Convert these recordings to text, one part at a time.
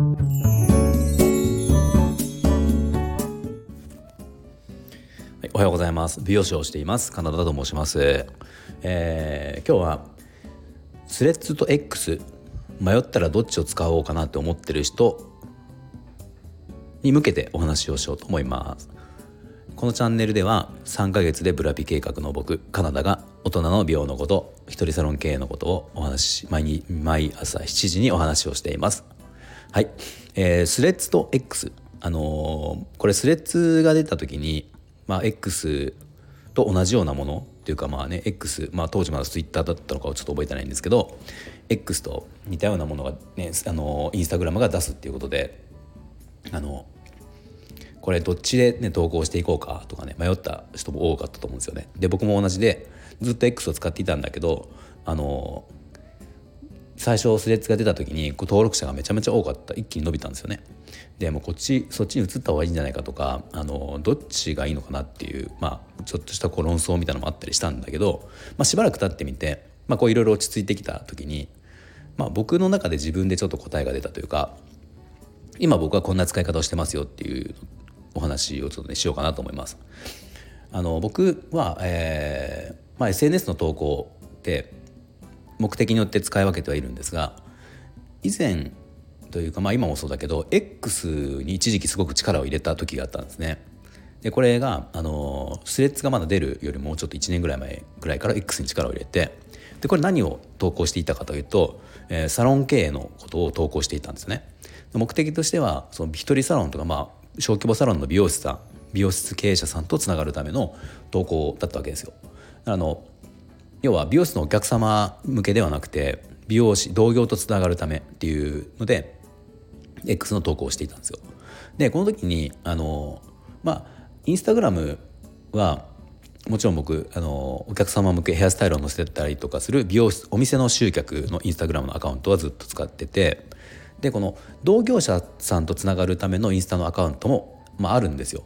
はい、おはようございます。美容師をしています。カナダと申します、えー、今日はスレッズと X 迷ったらどっちを使おうかなって思ってる人に向けてお話をしようと思います。このチャンネルでは3ヶ月でブラピ計画の僕カナダが大人の美容のこと一人サロン経営のことをお話し毎毎朝7時にお話をしています。はい、えー、スレッズと X あのー、これスレッズが出た時にまあ、X と同じようなものっていうかまあね X、まあ、当時まだ Twitter だったのかをちょっと覚えてないんですけど X と似たようなものがねあのインスタグラムが出すっていうことであのこれどっちでね投稿していこうかとかね迷った人も多かったと思うんですよね。で僕も同じでずっと X を使っていたんだけどあの最初スレッズが出た時に登録者がめちゃめちゃ多かった一気に伸びたんですよね。でもこっちそっちに移った方がいいんじゃないかとかあのどっちがいいのかなっていう、まあ、ちょっとしたこう論争みたいなのもあったりしたんだけど、まあ、しばらく経ってみて、まあ、こういろいろ落ち着いてきた時に、まあ、僕の中で自分でちょっと答えが出たというか今僕はこんな使い方をしてますよっていうお話をちょっとねしようかなと思います。あの僕は、えーまあ、SNS の投稿って目的によって使い分けてはいるんですが以前というか、まあ、今もそうだけど X に一時期すごく力を入れた時があったんですね。でこれがあのスレッズがまだ出るよりもうちょっと1年ぐらい前ぐらいから X に力を入れてでこれ何を投稿していたかというと、えー、サロン経営のことを投稿していたんですね。目的としてはその一人サロンとか、まあ、小規模サロンの美容師さん美容室経営者さんとつながるための投稿だったわけですよ。あの要は美容室のお客様向けではなくて美容師同業とつながるためっていうので X の投稿をしていたんですよ。でこの時にあのまあインスタグラムはもちろん僕あのお客様向けヘアスタイルを載せたりとかする美容室お店の集客のインスタグラムのアカウントはずっと使っててでこの同業者さんとつながるためのインスタのアカウントも、まあ、あるんですよ。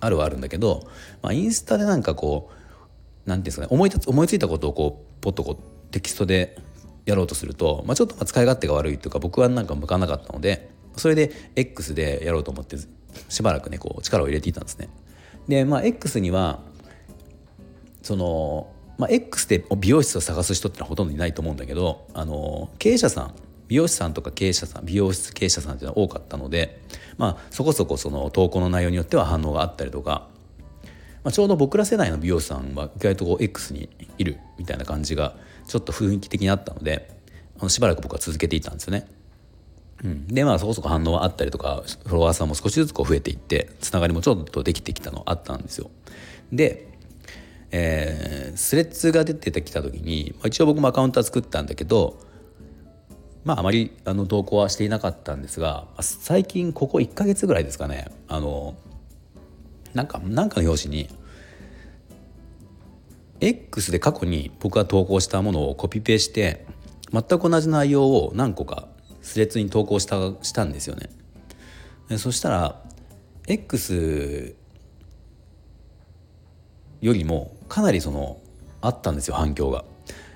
あるはあるんだけど、まあ、インスタでなんかこう何て言うんですかね思いつ思いついたことをこうポッとこうテキストでやろうとすると、まあ、ちょっとま使い勝手が悪いというか僕はなんか向かなかったのでそれで X でやろうと思ってしばらくねこう力を入れていたんですね。でまあ X にはその、まあ、X で美容室を探す人ってのはほとんどいないと思うんだけどあの経営者さん美容師さんとか経営者さん美容室経営者さんっていうのは多かったので、まあ、そこそこその投稿の内容によっては反応があったりとか、まあ、ちょうど僕ら世代の美容師さんは意外とこう X にいるみたいな感じがちょっと雰囲気的にあったのであのしばらく僕は続けていたんですよね。うん、でまあそこそこ反応はあったりとかフォロワーさんも少しずつこう増えていってつながりもちょっとできてきたのあったんですよ。で、えー、スレッズが出てきた時に、まあ、一応僕もアカウントは作ったんだけどまああまりあの投稿はしていなかったんですが最近ここ1ヶ月ぐらいですかねあのなんかなんかの表紙に X で過去に僕が投稿したものをコピペして全く同じ内容を何個かスレッズに投稿したしたんですよね。そしたら X よりもかなりそのあったんですよ反響が。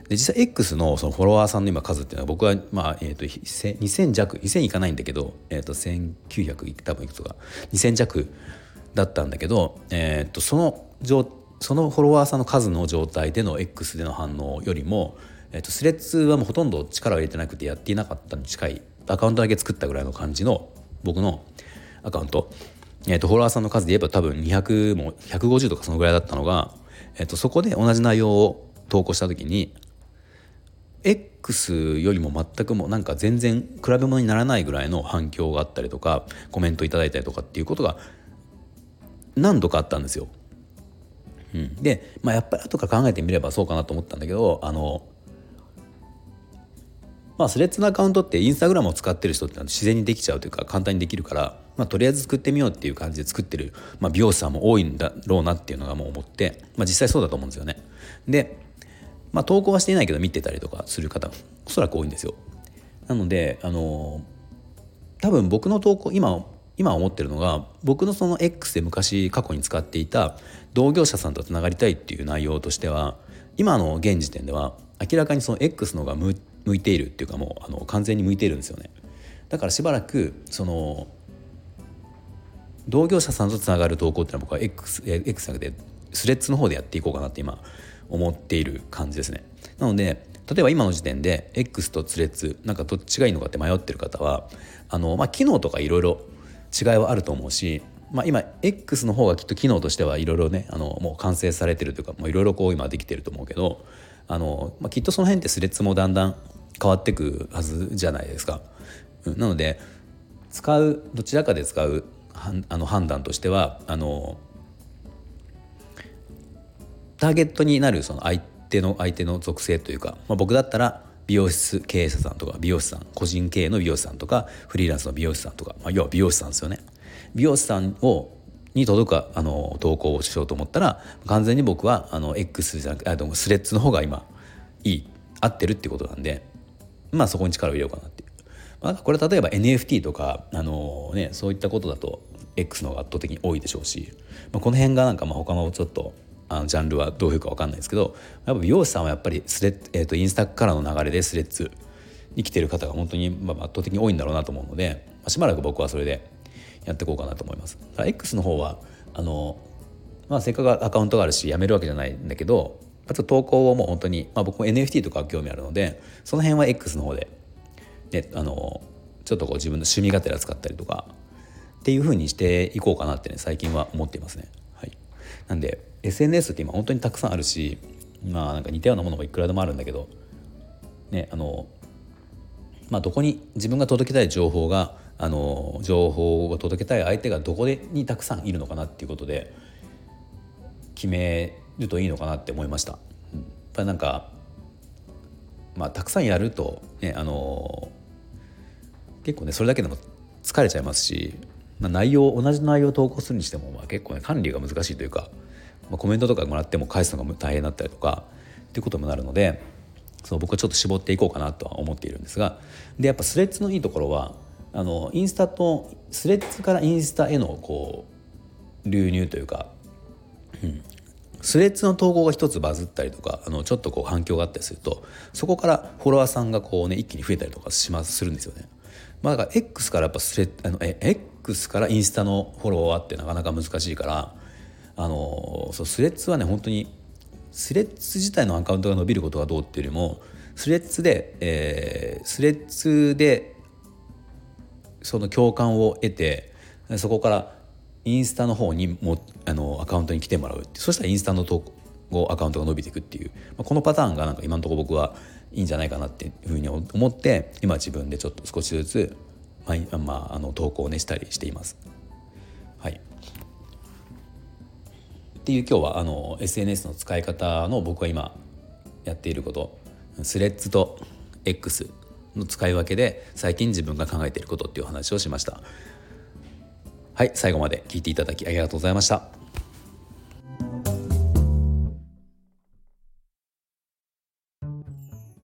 で実際 X のそのフォロワーさんの今数っていうのは僕はまあ、えー、と2000弱2000いかないんだけど、えー、と1900多分いくつか2000弱だったんだけど、えー、とその状そのフォロワーさんの数の状態での X での反応よりもえーと、スレッズはもうほとんど力を入れてなくてやっていなかったに近い。アカウントだけ作ったぐらいの感じの僕のアカウント、えーと、フォロワーさんの数で言えば多分200も150とかそのぐらいだったのが、えーと、とそこで同じ内容を投稿した時に X よりも全くもなんか全然比べ物にならないぐらいの反響があったりとかコメントいただいたりとかっていうことが何度かあったんですよ。うん、で、まあ、やっぱり後から考えてみればそうかなと思ったんだけどあのまあ、スレッズのアカウントってインスタグラムを使ってる人ってのは自然にできちゃうというか簡単にできるから、まあ、とりあえず作ってみようっていう感じで作ってる、まあ、美容師さんも多いんだろうなっていうのがもう思って、まあ、実際そうだと思うんですよね。で、まあ、投稿はしていないけど見てたりとかする方おそらく多いんですよ。なのであの多分僕の投稿今今思ってるのが僕のその X で昔過去に使っていた同業者さんとつながりたいっていう内容としては今の現時点では明らかにその X の方が向いているっていうかもうあの完全に向いているんですよね。だからしばらくその同業者さんとつながる投稿っていうのは僕は X, X じゃなくてスレッズの方でやっていこうかなって今思っている感じですね。なので例えば今の時点で X とツレッズなんかどっちがいいのかって迷ってる方はあの、まあ、機能とかいろいろ違いはあると思うし、まあ、今 X の方がきっと機能としてはいろいろねあのもう完成されてるというかいろいろこう今できてると思うけどあの、まあ、きっとその辺ってスレッズもだんだん変わってくはずじゃないですか。うん、なので使うどちらかで使うあの判断としてはあのターゲットになるその相手の相手の属性というか、まあ、僕だったら美容室経営者さんとか美容師さん個人経営の美容師さんとかフリーランスの美容師さんとか、まあ、要は美容師さんですよね。美容師さんをに届くあの投稿をしようと思ったら完全に僕はあの X じゃなくてスレッズの方が今いい合ってるってことなんでまあそこに力を入れようかなっていう。まあ、これ例えば NFT とかあの、ね、そういったことだと X の方が圧倒的に多いでしょうし、まあ、この辺がなんかまあ他のちょっとあのジャンルはどういうか分かんないですけどやっぱ美容師さんはやっぱりスレッ、えーと、インスタからの流れでスレッズに来てる方が本当にまあ圧倒的に多いんだろうなと思うので、まあ、しばらく僕はそれでやっていこうかなと思います。X の方はあの、まあ、せっかくアカウントがあるしやめるわけじゃないんだけどあと投稿をもう本当に、まあ、僕も NFT とか興味あるのでその辺は X の方で、ね、あのちょっとこう自分の趣味がてら使ったりとかっていうふうにしていこうかなってね最近は思っていますね。なんで SNS って今本当にたくさんあるしまあなんか似たようなものもいくらでもあるんだけどねあのまあどこに自分が届けたい情報があの情報を届けたい相手がどこでにたくさんいるのかなっていうことで決めるといいのかなって思いました。やっぱりなんかまあたくさんやるとねあの結構ねそれだけでも疲れちゃいますし、まあ、内容同じ内容を投稿するにしても、まあ、結構ね管理が難しいというかまあ、コメントとかもらっても返すのが大変だったりとかっていうこともなるのでそう僕はちょっと絞っていこうかなとは思っているんですがでやっぱスレッズのいいところはあのインスタとスレッズからインスタへのこう流入というか、うん、スレッズの投稿が一つバズったりとかあのちょっとこう反響があったりするとそこからフォロワーさんがこうね一気に増えたりとかしますするんですよね。まあ、だから X からやっぱスレあのえ X からインスタのフォロワーってなかなか難しいからあのそうスレッズはね本当にスレッズ自体のアカウントが伸びることがどうっていうよりもスレッズで、えー、スレッズでその共感を得てそこからインスタの方にもあのアカウントに来てもらうってそしたらインスタの投稿アカウントが伸びていくっていう、まあ、このパターンがなんか今のところ僕はいいんじゃないかなっていうふうに思って今自分でちょっと少しずつ、まあ、まあ、あの投稿をねしたりしています。はい。っていう今日はあの SNS の使い方の僕は今やっていることスレッズと X の使い分けで最近自分が考えていることっていう話をしました。はい最後まで聞いていただきありがとうございました。